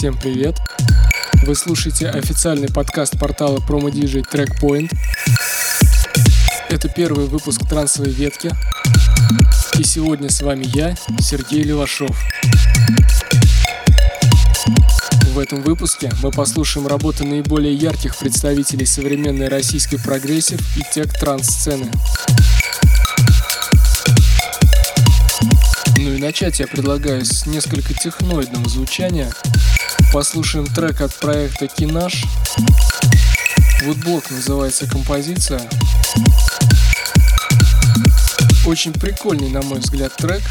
Всем привет! Вы слушаете официальный подкаст портала PromoDJ Trackpoint. Это первый выпуск трансовой ветки. И сегодня с вами я, Сергей Левашов. В этом выпуске мы послушаем работы наиболее ярких представителей современной российской progressive и tech trance -сцены. Ну и начать я предлагаю с несколько техноидного звучания. Послушаем трек от проекта Кинаш. Вудблок называется композиция. Очень прикольный, на мой взгляд, трек.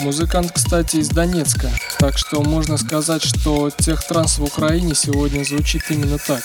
Музыкант, кстати, из Донецка, так что можно сказать, что техтранс в Украине сегодня звучит именно так.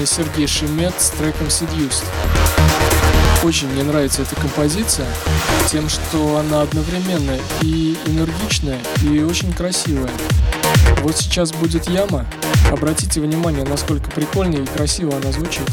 И с нами Сергей Шемет с треком Seduced. Очень мне нравится эта композиция тем, что она одновременно и энергичная, и очень красивая. Вот сейчас будет яма. Обратите внимание, насколько прикольно и красиво она звучит.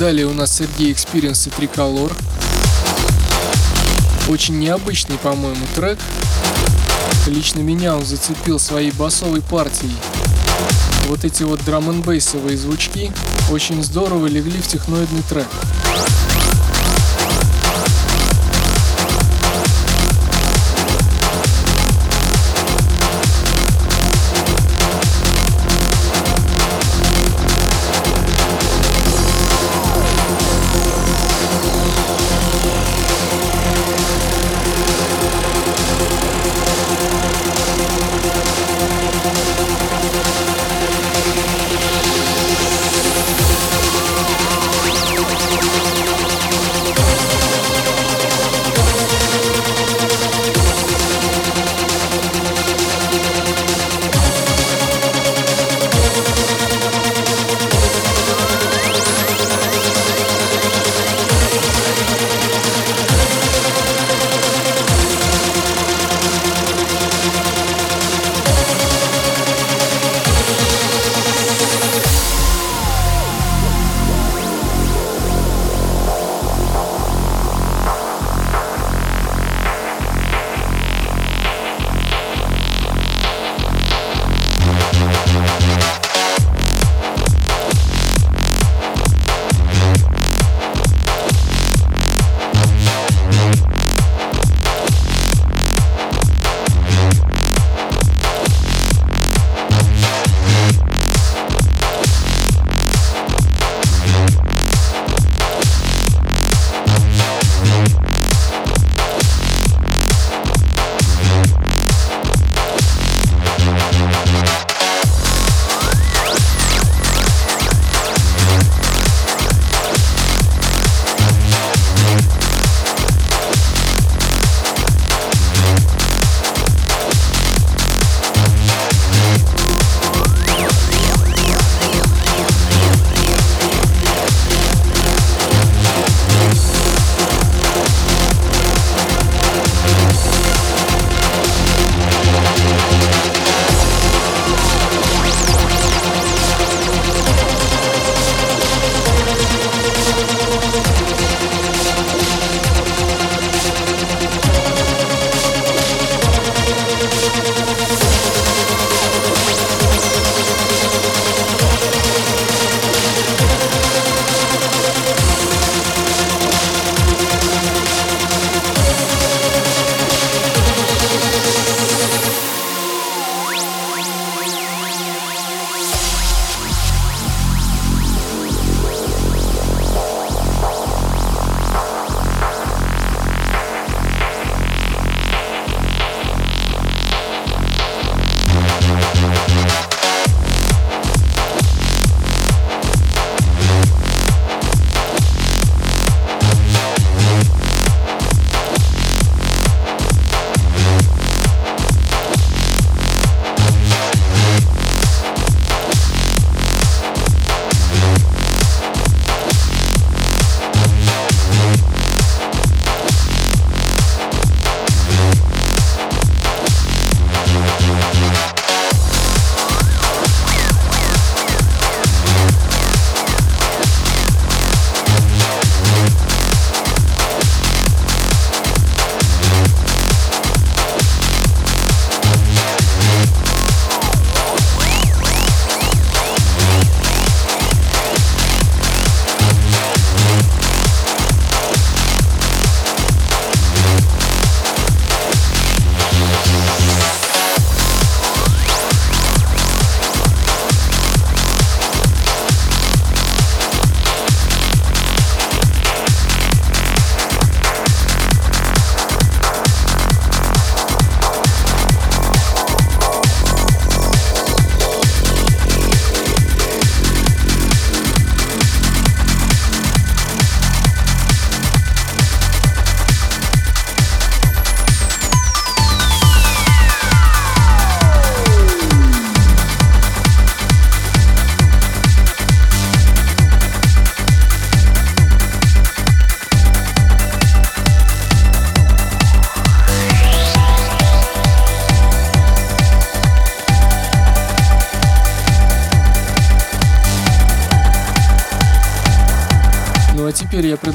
Далее у нас Сергей Experience и Tricolor. Очень необычный, по-моему, трек. Лично меня он зацепил своей басовой партией. Вот эти вот драм н звучки очень здорово легли в техноидный трек.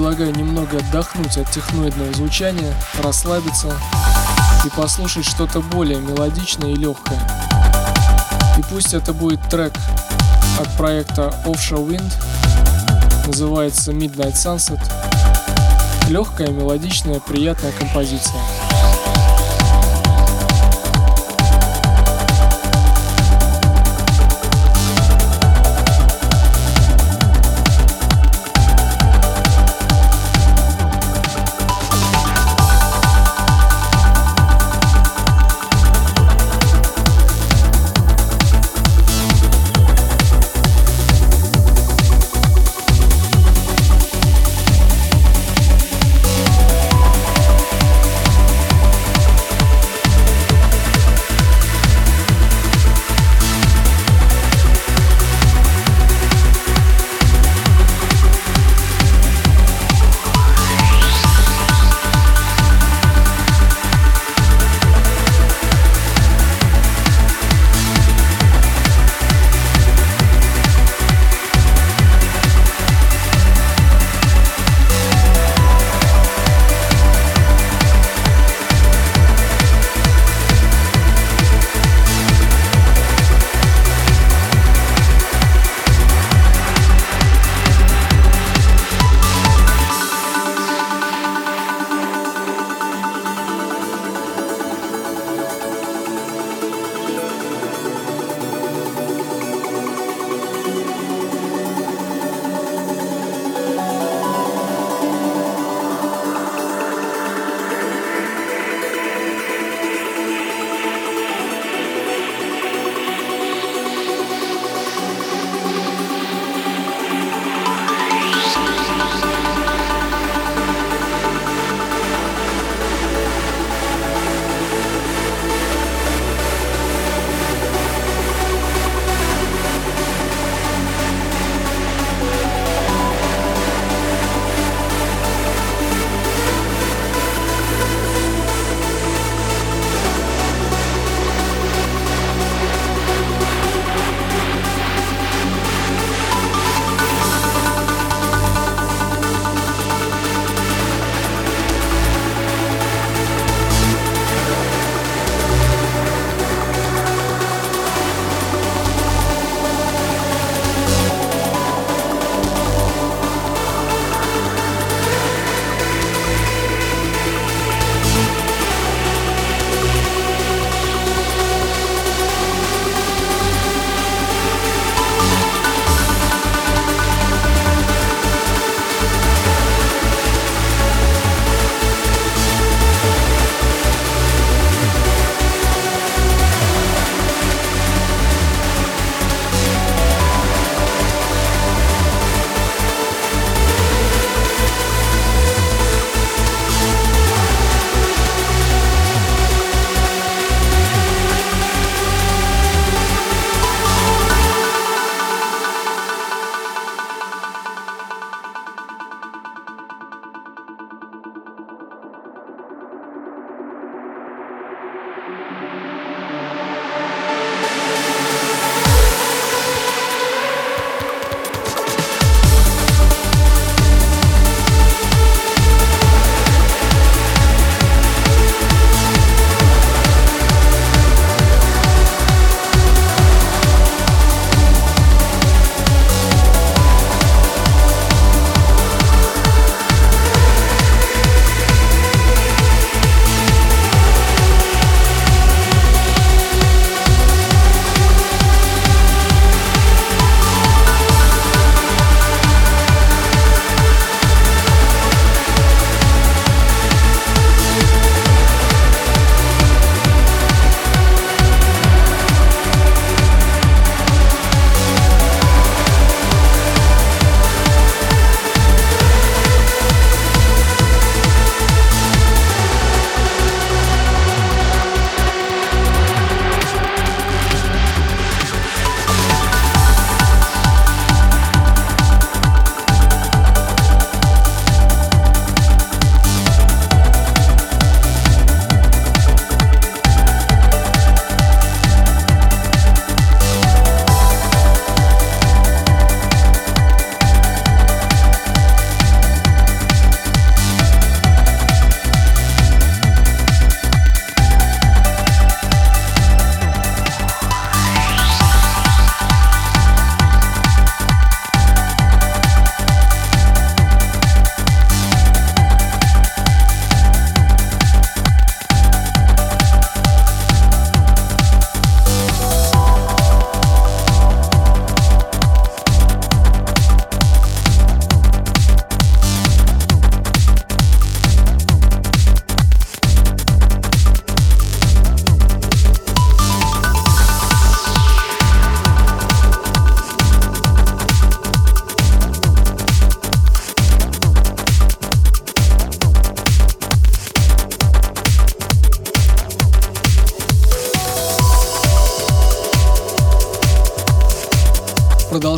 Предлагаю немного отдохнуть от техноидного звучания, расслабиться и послушать что-то более мелодичное и легкое. И пусть это будет трек от проекта Offshore Wind, называется Midnight Sunset. Легкая, мелодичная, приятная композиция.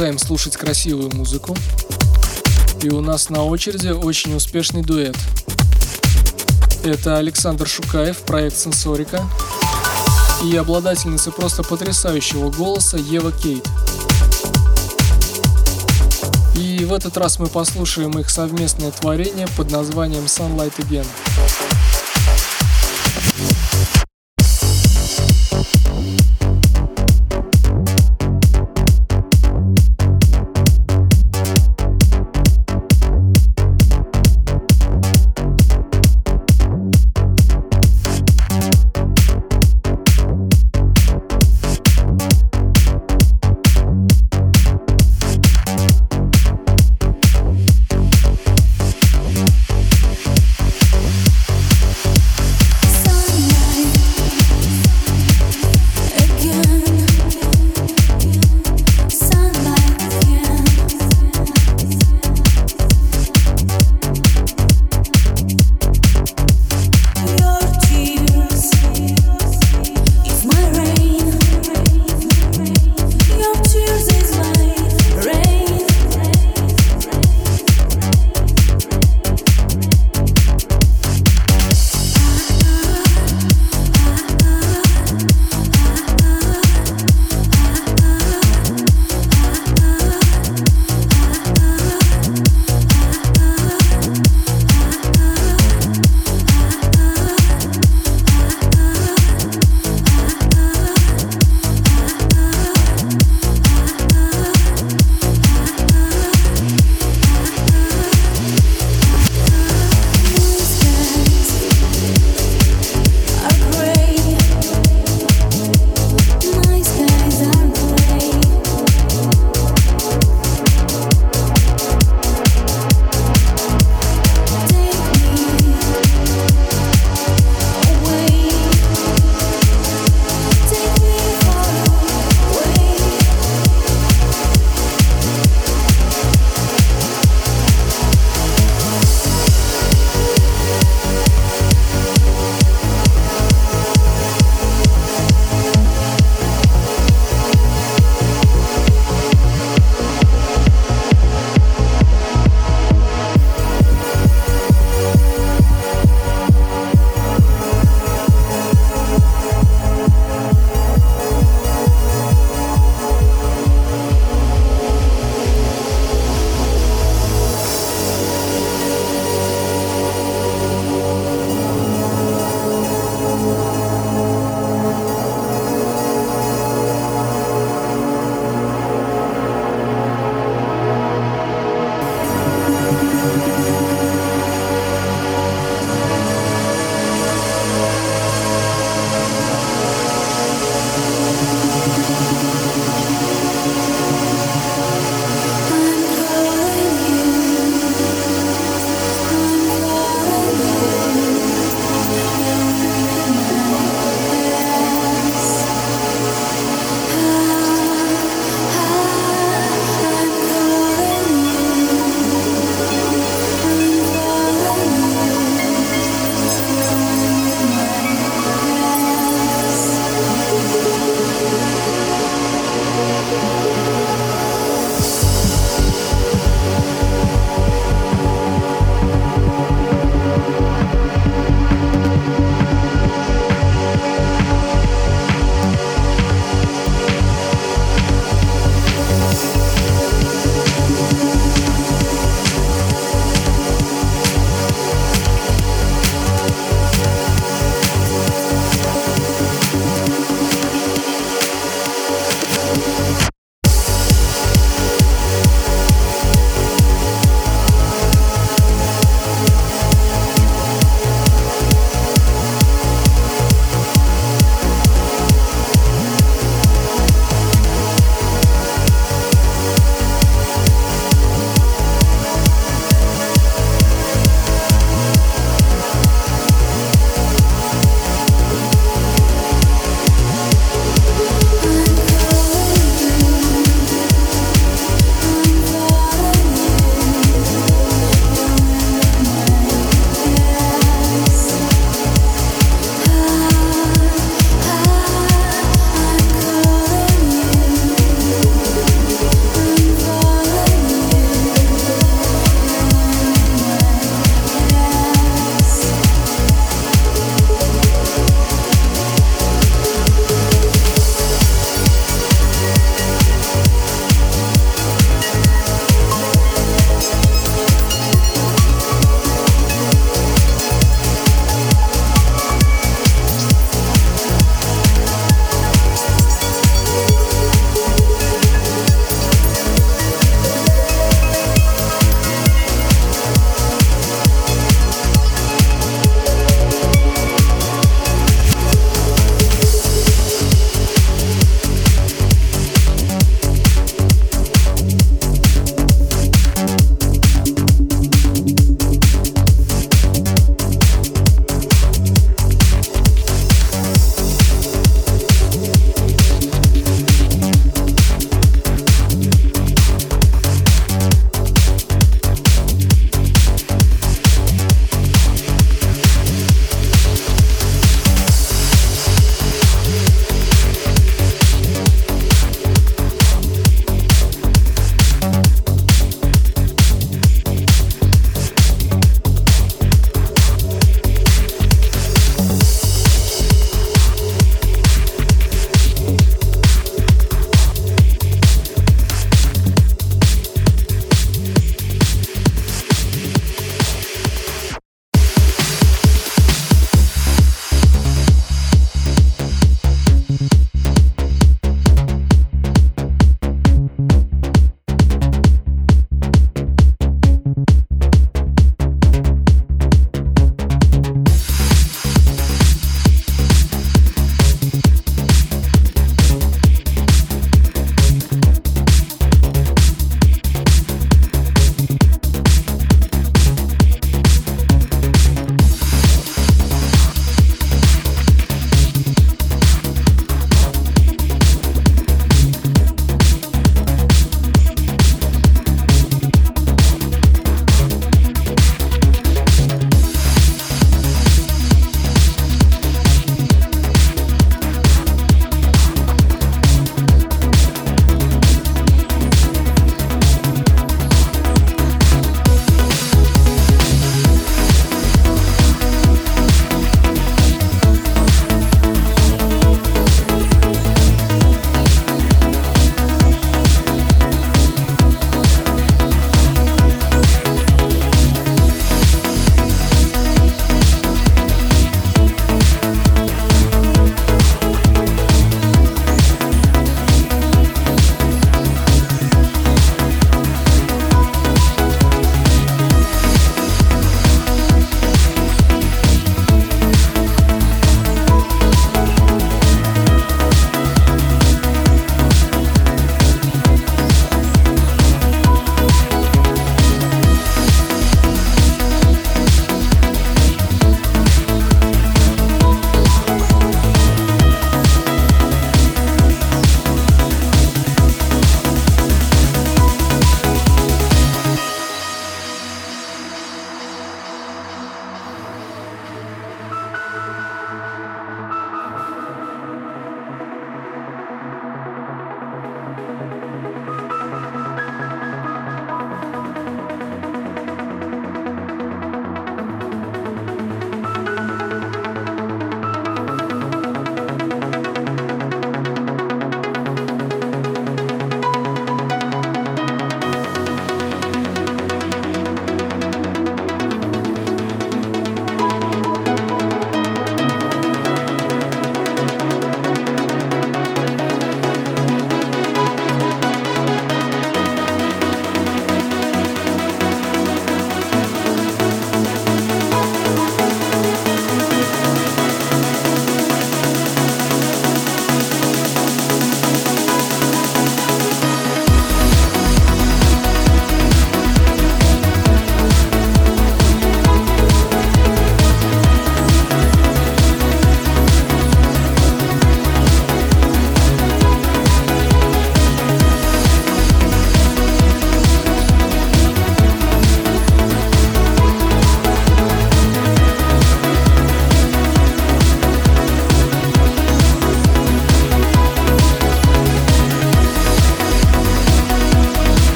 Продолжаем слушать красивую музыку. И у нас на очереди очень успешный дуэт. Это Александр Шукаев, проект Сенсорика, и обладательница просто потрясающего голоса Ева Кейт. И в этот раз мы послушаем их совместное творение под названием Sunlight Again.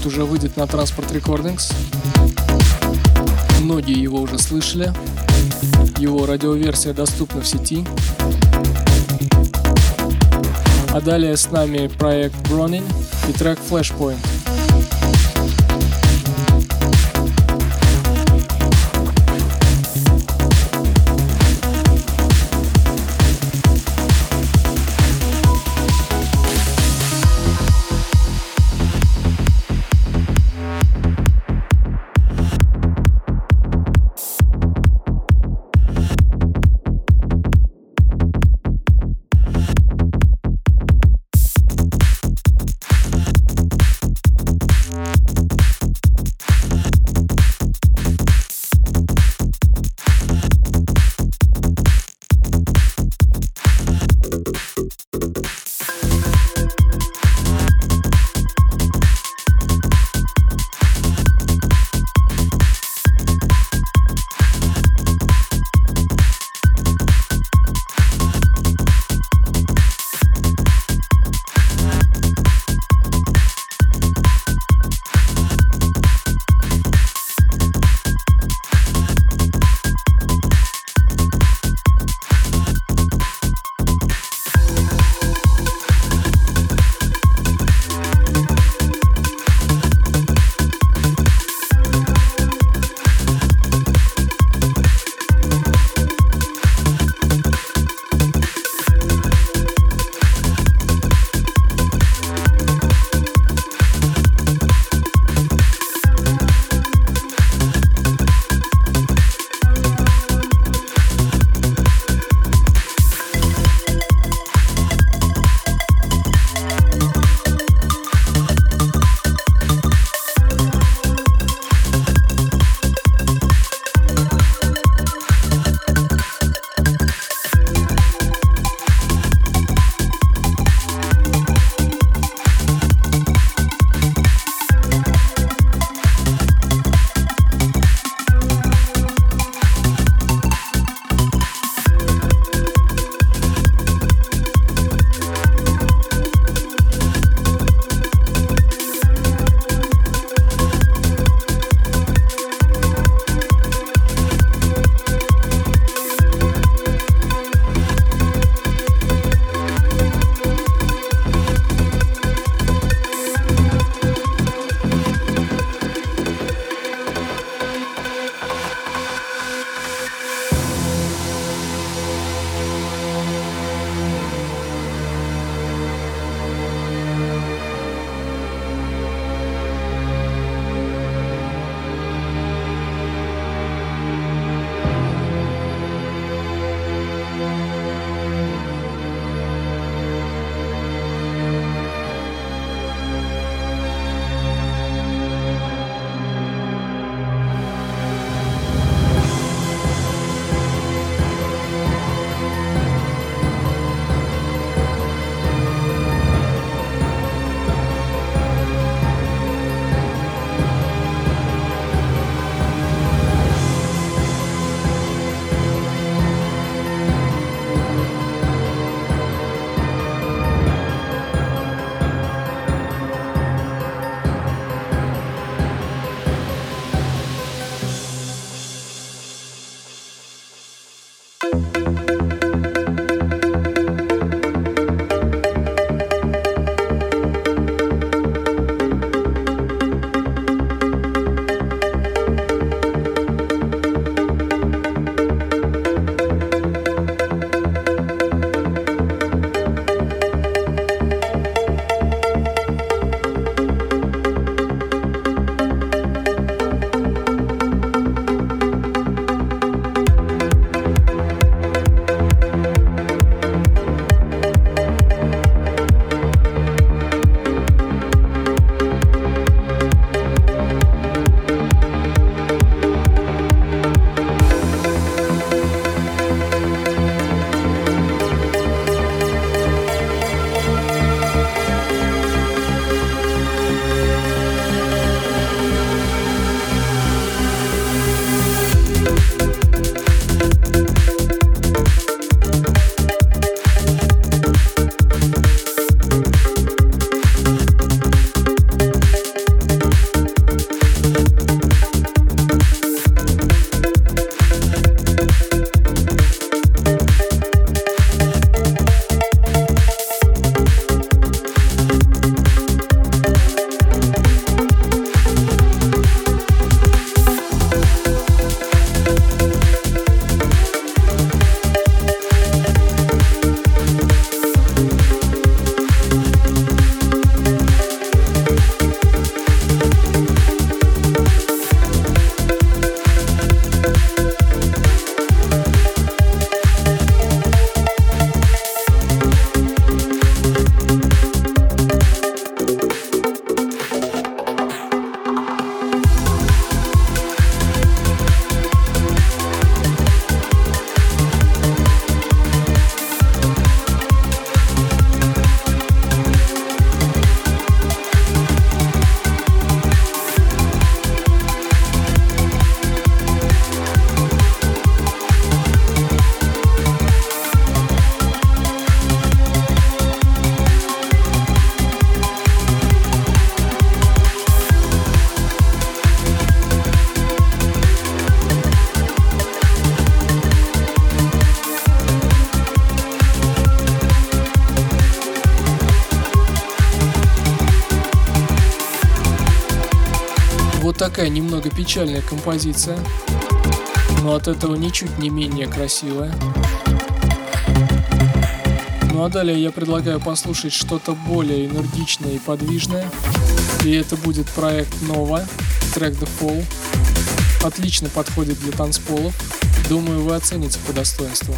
Вот-вот уже выйдет на Transport Recordings. Многие его уже слышали. Его радиоверсия доступна в сети. А далее с нами проект Bronin и трек Flashpoint. Такая немного печальная композиция, но от этого ничуть не менее красивая. Ну а далее я предлагаю послушать что-то более энергичное и подвижное. И это будет проект Nova, трек The Fall. Отлично подходит для танцполов. Думаю, вы оцените по достоинству.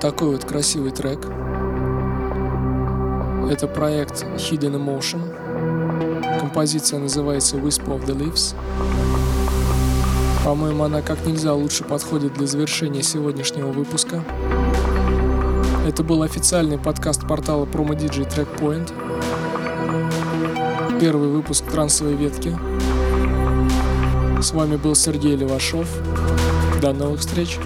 Такой вот красивый трек. Это проект Hidden Emotion. Композиция называется Whisper of the Leaves. По-моему, она как нельзя лучше подходит для завершения сегодняшнего выпуска. Это был официальный подкаст портала Promo DJ Trackpoint. Первый выпуск трансовой ветки. С вами был Сергей Левашов. До новых встреч.